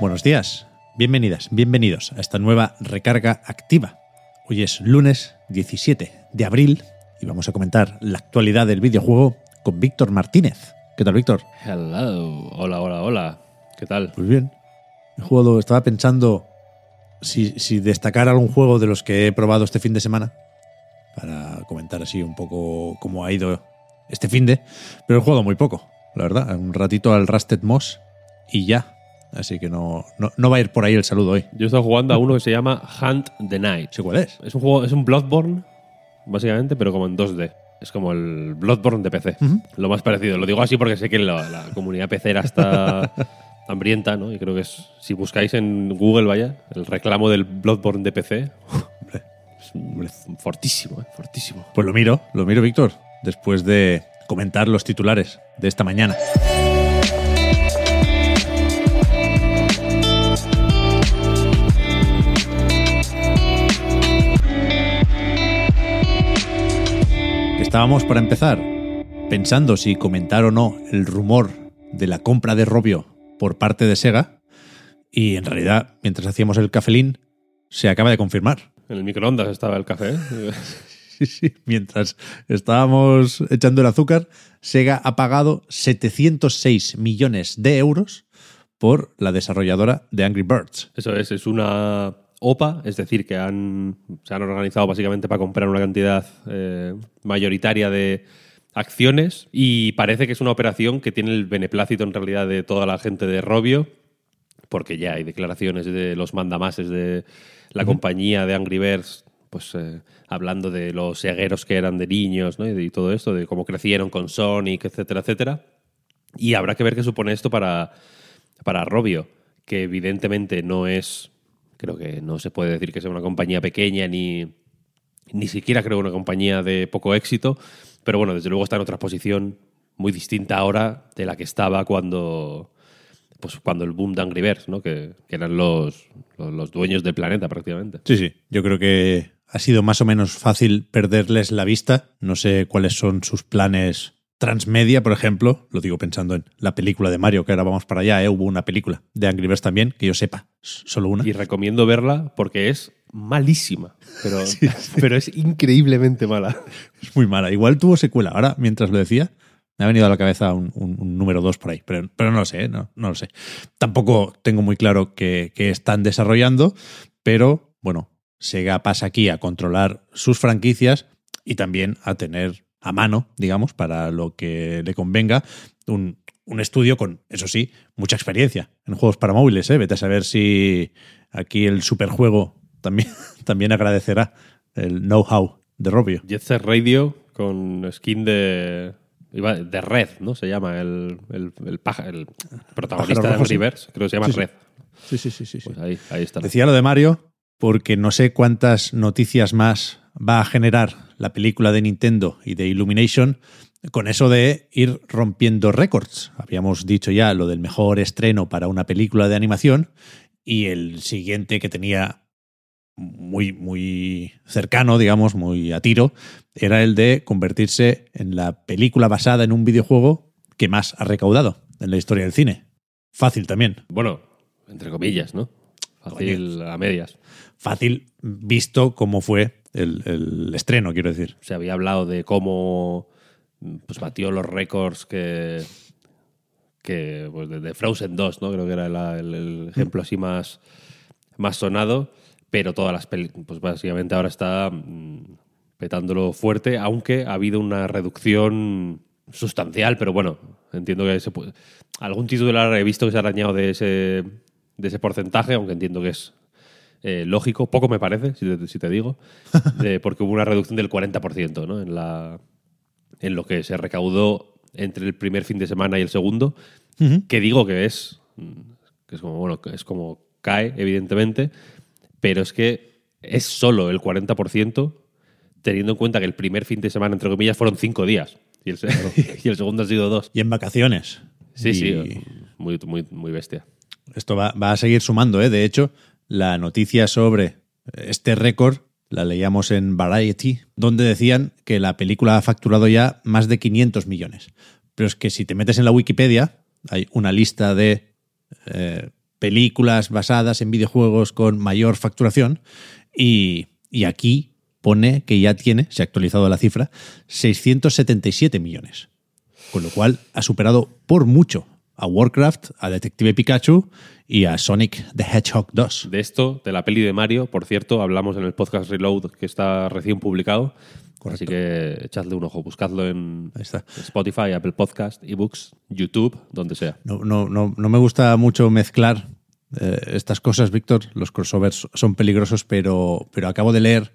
Buenos días, bienvenidas, bienvenidos a esta nueva recarga activa. Hoy es lunes 17 de abril y vamos a comentar la actualidad del videojuego con Víctor Martínez. ¿Qué tal, Víctor? Hello. Hola, hola, hola. ¿Qué tal? Pues bien. He jugado, estaba pensando si, si destacar algún juego de los que he probado este fin de semana para comentar así un poco cómo ha ido este fin de, pero he jugado muy poco, la verdad. Un ratito al Rusted Moss y ya. Así que no, no, no va a ir por ahí el saludo hoy. Yo he estado jugando a uno que se llama Hunt the Night. sé cuál es. Es un juego, es un Bloodborne, básicamente, pero como en 2D. Es como el Bloodborne de PC. Lo más parecido. Lo digo así porque sé que la, la comunidad pecera está hambrienta, ¿no? Y creo que es, si buscáis en Google, vaya, el reclamo del Bloodborne de PC, Hombre, es fortísimo, ¿eh? fortísimo. Pues lo miro, lo miro, Víctor, después de comentar los titulares de esta mañana. Estábamos para empezar pensando si comentar o no el rumor de la compra de Robio por parte de Sega y en realidad mientras hacíamos el cafelín se acaba de confirmar. En el microondas estaba el café. ¿eh? Sí, sí. Mientras estábamos echando el azúcar, Sega ha pagado 706 millones de euros por la desarrolladora de Angry Birds. Eso es, es una OPA, es decir, que han, se han organizado básicamente para comprar una cantidad eh, mayoritaria de acciones y parece que es una operación que tiene el beneplácito en realidad de toda la gente de Robio, porque ya hay declaraciones de los mandamases de la compañía de Angry Birds, pues eh, hablando de los segueros que eran de niños ¿no? y, de, y todo esto, de cómo crecieron con Sonic, etcétera, etcétera. Y habrá que ver qué supone esto para, para Robio, que evidentemente no es, creo que no se puede decir que sea una compañía pequeña ni, ni siquiera creo una compañía de poco éxito, pero bueno, desde luego está en otra posición muy distinta ahora de la que estaba cuando pues cuando el boom de Angry Birds, ¿no? que, que eran los, los, los dueños del planeta prácticamente. Sí, sí. Yo creo que ha sido más o menos fácil perderles la vista. No sé cuáles son sus planes transmedia, por ejemplo. Lo digo pensando en la película de Mario, que ahora vamos para allá. ¿eh? Hubo una película de Angry Birds también, que yo sepa. Solo una. Y recomiendo verla porque es malísima, pero, pero es increíblemente mala. Es muy mala. Igual tuvo secuela. Ahora, mientras lo decía, me ha venido a la cabeza un, un- un número 2 por ahí, pero, pero no lo sé, ¿eh? no, no lo sé. Tampoco tengo muy claro qué, qué están desarrollando, pero bueno, Sega pasa aquí a controlar sus franquicias y también a tener a mano, digamos, para lo que le convenga, un, un estudio con, eso sí, mucha experiencia en juegos para móviles. ¿eh? Vete a saber si aquí el superjuego también, también agradecerá el know-how de Robio. Jet Set Radio con skin de. de Red, ¿no? Se llama el, el, el, paja- el protagonista de rojo, sí. Creo que se llama Sí, sí. Red. Sí, sí, sí, sí. sí. Pues ahí, ahí está. Decía lo de Mario porque no sé cuántas noticias más va a generar la película de Nintendo y de Illumination con eso de ir rompiendo récords. Habíamos dicho ya lo del mejor estreno para una película de animación y el siguiente que tenía muy, muy cercano, digamos, muy a tiro, era el de convertirse en la película basada en un videojuego que más ha recaudado en la historia del cine. Fácil también. Bueno, entre comillas, ¿no? Fácil a medias. fácil visto cómo fue el, el estreno, quiero decir. Se había hablado de cómo pues, batió los récords que. que pues, de, Frozen 2, ¿no? Creo que era el ejemplo así más, más sonado. Pero todas las películas, pues básicamente ahora está mm, petándolo fuerte, aunque ha habido una reducción sustancial, pero bueno, entiendo que se puede. Algún titular he visto que se ha arañado de ese, de ese porcentaje, aunque entiendo que es eh, lógico, poco me parece, si te, si te digo, porque hubo una reducción del 40% ¿no? en, la, en lo que se recaudó entre el primer fin de semana y el segundo, que digo que es, que es como, bueno, es como cae, evidentemente, pero es que es solo el 40%, teniendo en cuenta que el primer fin de semana, entre comillas, fueron cinco días y el, y el segundo ha sido dos. Y en vacaciones. Sí, Y sí, muy, muy, muy bestia. Esto va, va a seguir sumando, ¿eh? De hecho, la noticia sobre este récord la leíamos en Variety, donde decían que la película ha facturado ya más de 500 millones. Pero es que si te metes en la Wikipedia, hay una lista de eh, películas basadas en videojuegos con mayor facturación y, y aquí pone que ya tiene, se ha actualizado la cifra, 677 millones. Con lo cual ha superado por mucho a Warcraft, a Detective Pikachu y a Sonic the Hedgehog 2. De esto, de la peli de Mario, por cierto, hablamos en el podcast Reload que está recién publicado. Así que echadle un ojo, buscadlo en. Spotify, Apple Podcast, eBooks, YouTube, donde sea. No, no, no, no me gusta mucho mezclar eh, estas cosas, Víctor. Los crossovers son peligrosos, pero, pero acabo de leer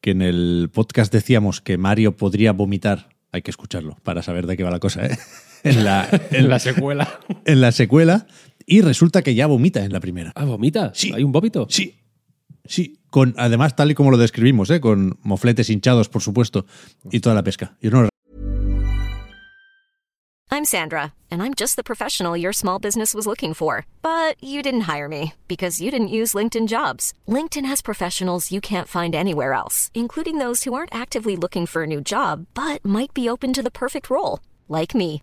que en el podcast decíamos que Mario podría vomitar. Hay que escucharlo para saber de qué va la cosa, ¿eh? En la, en la, secuela. en la secuela. Y resulta que ya vomita en la primera. Ah, vomita. Sí. ¿Hay un vómito? Sí, sí. Con, además, tal y como lo describimos, ¿eh? con mofletes hinchados, por supuesto, y toda la pesca. Yo no I'm Sandra, and I'm just the professional your small business was looking for. But you didn't hire me because you didn't use LinkedIn jobs. LinkedIn has professionals you can't find anywhere else, including those who aren't actively looking for a new job but might be open to the perfect role, like me.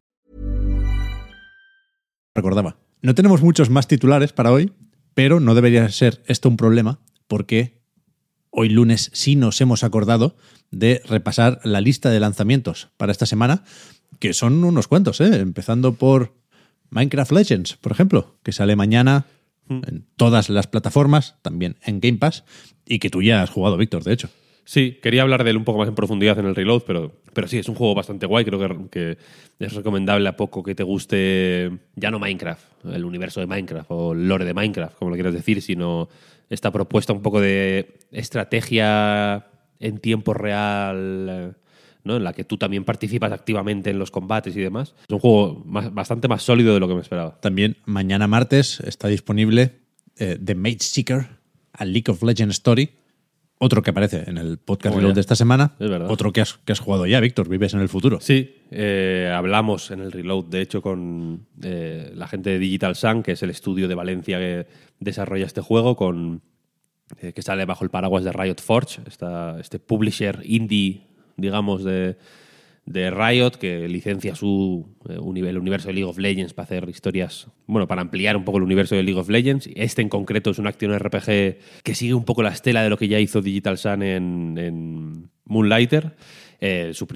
Recordaba. No tenemos muchos más titulares para hoy, pero no debería ser esto un problema porque hoy lunes sí nos hemos acordado de repasar la lista de lanzamientos para esta semana, que son unos cuantos, ¿eh? empezando por Minecraft Legends, por ejemplo, que sale mañana en todas las plataformas, también en Game Pass, y que tú ya has jugado, Víctor, de hecho. Sí, quería hablar de él un poco más en profundidad en el reload, pero, pero sí, es un juego bastante guay. Creo que, es recomendable a poco que te guste ya no Minecraft, el universo de Minecraft o el lore de Minecraft, como lo quieras decir, sino esta propuesta un poco de estrategia en tiempo real, ¿no? en la que tú también participas activamente en los combates y demás. Es un juego bastante más sólido de lo que me esperaba. También mañana martes está disponible eh, The Mage Seeker, a League of Legends Story. Otro que aparece en el podcast Oh, Reload de esta semana. Es verdad. Otro que has, que has jugado ya, Víctor. Vives en el futuro. Sí, eh, hablamos en el Reload, de hecho, con eh, la gente de Digital Sun, que es el estudio de Valencia que desarrolla este juego, con, eh, que sale bajo el paraguas de Riot Forge, esta- este publisher indie, digamos, de, de Riot, que licencia su eh, el universo de League of Legends para hacer historias, bueno, para ampliar un poco el universo de League of Legends. Este en concreto es un acción RPG que sigue un poco la estela de lo que ya hizo Digital Sun en, en Moonlighter. eh, su,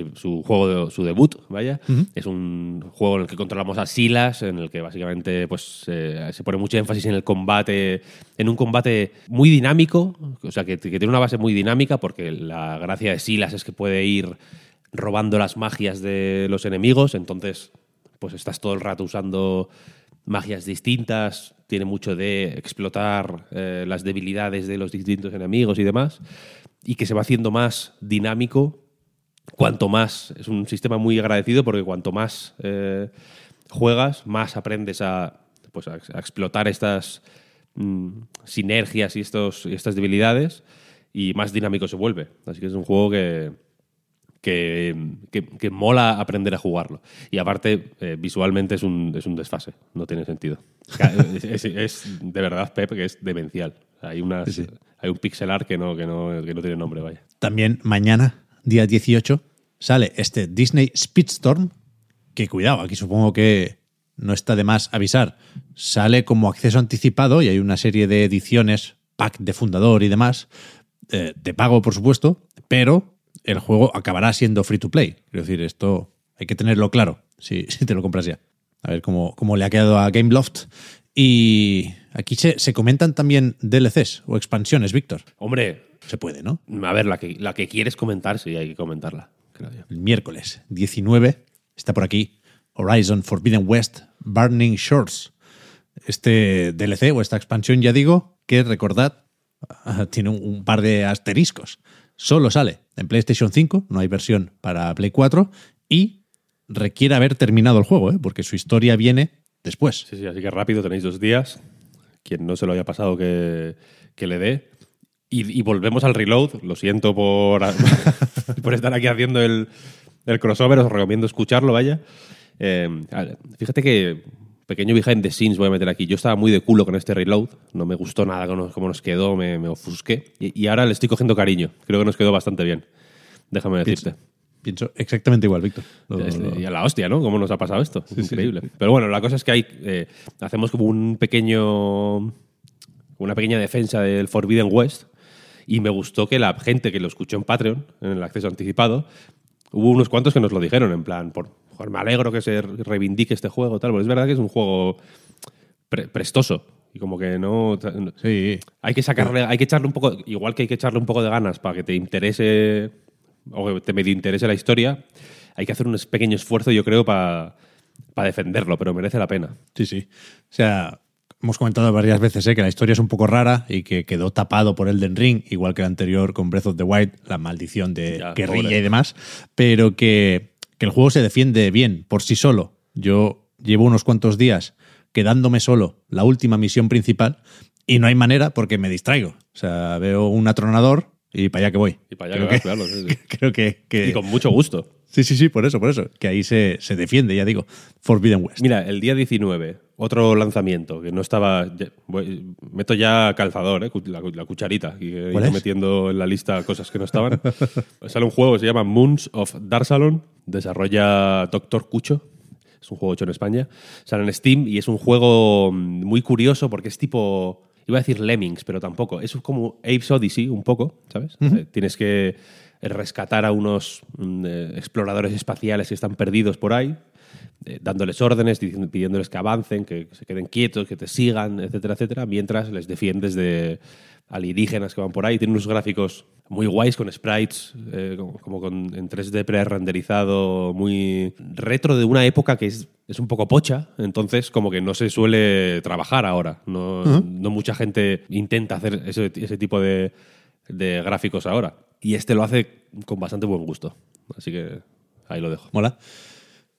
juego, de- su debut, vaya. Es un juego en el que controlamos a Silas, en el que básicamente pues, eh, se pone mucho énfasis en el combate, en un combate muy dinámico, o sea, que, que tiene una base muy dinámica, porque la gracia de Silas es que puede ir robando las magias de los enemigos, entonces pues estás todo el rato usando magias distintas, tiene mucho de explotar eh, las debilidades de los distintos enemigos y demás, y que se va haciendo más dinámico cuanto más, es un sistema muy agradecido porque cuanto más eh, juegas, más aprendes a, pues, a, explotar estas mm, sinergias y, estos, y estas debilidades y más dinámico se vuelve. Así que es un juego que, que, que- que mola aprender a jugarlo. Y aparte, eh, visualmente es un, es un desfase, no tiene sentido. Es, es- es de verdad, Pep, que es demencial. Hay, unas, sí. hay un pixelar que no, que, no, que no tiene nombre, vaya. También mañana, día 18, sale este Disney Speedstorm, que cuidado, aquí supongo que no está de más avisar. Sale como acceso anticipado y hay una serie de ediciones, pack de fundador y demás, eh, de pago, por supuesto, pero el juego acabará siendo free to play. Quiero decir, esto hay que tenerlo claro si, si te lo compras ya. A ver cómo, cómo le ha quedado a Gameloft. Y aquí se, se comentan también DLCs o expansiones, Víctor. Hombre, Se puede, ¿no? a ver, la que, la que quieres comentar, sí, hay que comentarla, creo yo. El miércoles 19 está por aquí Horizon Forbidden West Burning Shores. Este DLC o esta expansión, ya digo, que recordad, tiene un par de asteriscos. Solo sale en PlayStation 5, no hay versión para Play 4 y requiere haber terminado el juego, ¿eh? porque su historia viene después. Sí, sí, así que rápido, tenéis dos días. Quien no se lo haya pasado que, que le dé. Y, volvemos al reload. Lo siento por, por estar aquí haciendo el, el crossover. Os recomiendo escucharlo, vaya. Eh, fíjate que pequeño behind the scenes voy a meter aquí. Yo estaba muy de culo con este reload. No me gustó nada cómo nos, quedó. Me, me ofusqué. Y, y ahora le estoy cogiendo cariño. Creo que nos quedó bastante bien. Déjame decirte. Pienso exactamente igual, Víctor. Y a la hostia, ¿no? ¿Cómo nos ha pasado esto? Es increíble. Pero bueno, la cosa es que hay, eh, hacemos como un pequeño. Una pequeña defensa del Forbidden West. Y me gustó que la gente que lo escuchó en Patreon, en el acceso anticipado, hubo unos cuantos que nos lo dijeron, en plan, por, "Joder, me alegro que se reivindique este juego, tal. Porque es verdad que es un juego pre- prestoso. Y como que no. Sí, Hay que sacarle, hay que echarle un poco, igual que hay que echarle un poco de ganas para que te interese o que te medio interese la historia, hay que hacer un pequeño esfuerzo, yo creo, para defenderlo, pero merece la pena. Sí, sí. O sea, hemos comentado varias veces ¿eh? que la historia es un poco rara y que quedó tapado por Elden Ring, igual que el anterior con Breath of the Wild, la maldición de Ya, guerrilla pobre. y demás, pero que, que el juego se defiende bien por sí solo. Yo llevo unos cuantos días quedándome solo la última misión principal y no hay manera porque me distraigo. O sea, veo un atronador y para allá que voy. Y para allá creo que vas, claro, sí, sí. creo que, que- Y con mucho gusto. Sí, sí, sí, por eso, por eso. Que ahí se, se defiende, ya digo, Forbidden West. Mira, el día 19, otro lanzamiento que no estaba. voy- meto ya calzador, ¿eh? la, la cucharita, y metiendo en la lista cosas que no estaban. Sale un juego que se llama Moons of Darsalon, desarrolla Doctor Cucho. Es un juego hecho en España. Sale en Steam y es un juego mm, muy curioso porque es tipo. Iba a decir Lemmings, pero tampoco. Es como Apes Odyssey, un poco, ¿sabes? Eh, Tienes que rescatar a unos mm, eh, exploradores espaciales que están perdidos por ahí, eh, dándoles órdenes, diciendo- pidiéndoles que avancen, que se queden quietos, que te sigan, etcétera, etcétera, mientras les defiendes de alienígenas que van por ahí. Tiene unos gráficos muy guays con sprites, eh, como, como con, en 3D pre-renderizado, muy retro de una época que es, es un poco pocha, entonces como que no se suele trabajar ahora. No, no mucha gente intenta hacer ese, ese tipo de, de gráficos ahora. Y este lo hace con bastante buen gusto. Así que ahí lo dejo. Mola.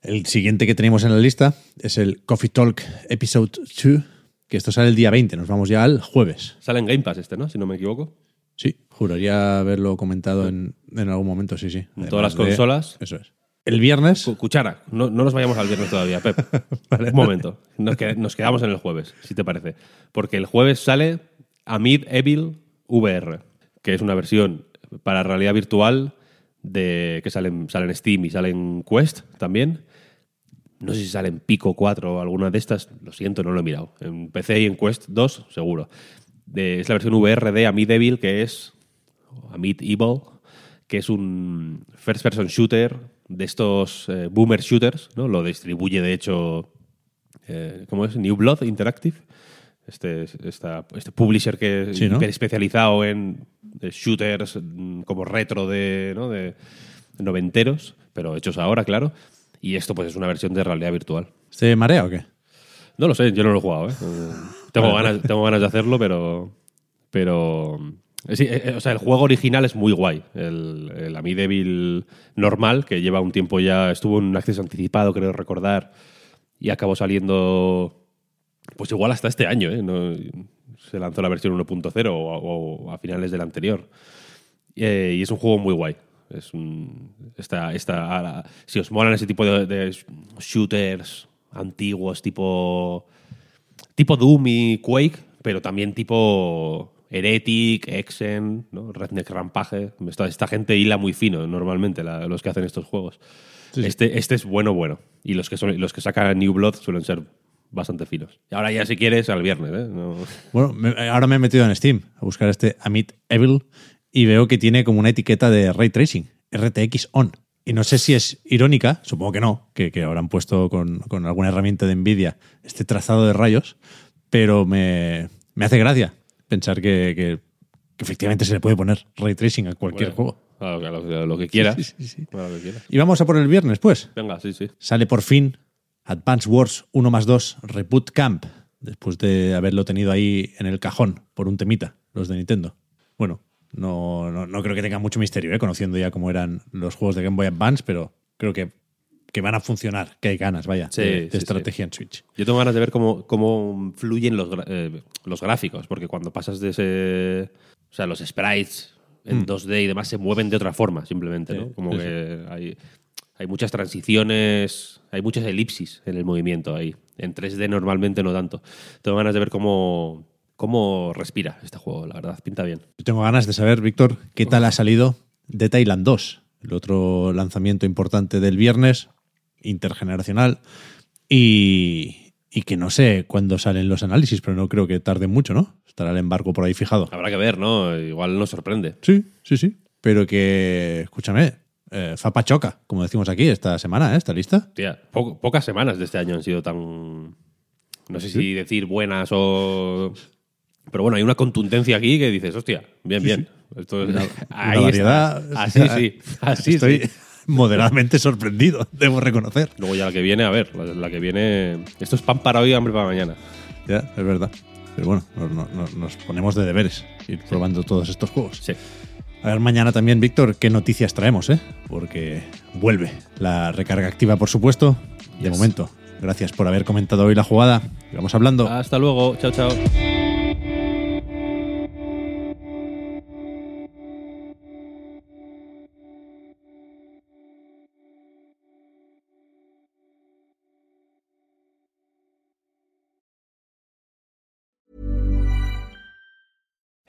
El siguiente que tenemos en la lista es el Coffee Talk Episode 2, que esto sale el día 20, nos vamos ya al jueves. Sale en Game Pass este, ¿no? Si no me equivoco. Sí, juraría haberlo comentado en, en algún momento, sí, sí. En Además todas las de- consolas. Eso es. El viernes, Cu- Cuchara, no, no nos vayamos al viernes todavía, Pep. Un momento. Nos, que- nos quedamos en el jueves, si te parece. Porque el jueves sale Amid Evil VR, que es una versión para realidad virtual de que sale en, sale en Steam y sale en Quest también. No sé si sale en Pico 4 o alguna de estas, lo siento, no lo he mirado. En PC y en Quest 2, seguro. Es la versión VR de Amid Evil, que es o Amid Evil, que es un first person shooter de estos eh, boomer shooters, ¿no? Lo distribuye, de hecho, eh, ¿cómo es? New Blood Interactive. Este, esta- este publisher que es Sí, ¿no? hiper especializado en shooters mm, como retro de, ¿no? de noventeros, pero hechos ahora, claro. Y esto pues es una versión de realidad virtual. ¿se marea o qué? No lo sé, yo no lo he jugado, ¿eh? Eh, tengo, ganas, tengo ganas de hacerlo, pero. Pero. eh, sí, eh, eh, o sea, el juego original es muy guay. El, el Amid Evil normal, que lleva un tiempo ya. Estuvo en un acceso anticipado, creo recordar. Y acabó saliendo. Pues igual hasta este año, ¿eh? No- se lanzó la versión 1.0 o, o a finales del anterior. Eh, y es un juego muy guay. Es un, esta, esta, a- si os molan ese tipo de, de shooters antiguos, tipo, tipo Doom y Quake, pero también tipo Heretic, Exen, ¿no? Redneck Rampage. Esta, esta gente hila muy fino normalmente, la- los que hacen estos juegos. Este, este es bueno, bueno. Y los que, son, los que sacan New Blood suelen ser bastante finos. Y ahora ya si quieres, al viernes. ¿eh? No- Bueno, me- ahora me he metido en Steam a buscar este Amit Evil y veo que tiene como una etiqueta de Ray Tracing, RTX On. Y no sé si es irónica, supongo que no, que, que habrán puesto con, con alguna herramienta de Nvidia este trazado de rayos, pero me, me hace gracia pensar que, que- que efectivamente se le puede poner Ray Tracing a cualquier Bueno, juego. a lo, a que quieras. Sí, sí, sí. A lo que quieras. Y vamos a por el viernes, pues. Venga, sí, sí. Sale por fin Advance Wars 1 más 2 Reboot Camp, después de haberlo tenido ahí en el cajón por un temita, los de Nintendo. Bueno, no, no, no creo que tenga mucho misterio, ¿eh? conociendo ya cómo eran los juegos de Game Boy Advance, pero creo que, que van a funcionar, que hay ganas, vaya, Sí, de, de sí, estrategia en Switch. Yo tengo ganas de ver cómo, cómo fluyen los, eh, los gráficos, porque cuando pasas de ese. O sea, los sprites en 2D y demás se mueven de otra forma, simplemente, ¿no? Mm. Como que hay, hay muchas transiciones, hay muchas elipsis en el movimiento ahí. En 3D normalmente no tanto. Tengo ganas de ver cómo, cómo respira este juego, la verdad, pinta bien. Yo tengo ganas de saber, Víctor, qué tal ha salido de Thailand 2, el otro lanzamiento importante del viernes, intergeneracional, y, y que no sé cuándo salen los análisis, pero no creo que tarde mucho, ¿no? Estará el embargo por ahí fijado. Habrá que ver, ¿no? Igual nos sorprende. Sí, sí, sí. Pero que, escúchame, eh, Fapa choca, como decimos aquí esta semana, ¿eh? ¿Está lista? Tía, po- pocas semanas de este año han sido tan. No sé si decir buenas o. Pero bueno, hay una contundencia aquí que dices, hostia, bien, bien. Esto es- Una, ahí una variedad. está. Así sí. Así Estoy sí. moderadamente sorprendido, debo reconocer. Luego ya la que viene, a ver, la, la que viene. Esto es pan para hoy, hambre para mañana. Ya, es verdad. Pero bueno, nos, nos- nos ponemos de deberes ir probando todos estos juegos. Sí. A ver mañana también, Víctor, qué noticias traemos, ¿eh? Porque vuelve la recarga activa, por supuesto. De Yes. momento, gracias por haber comentado hoy la jugada. Y Vamos hablando. Hasta luego. Chao, chao.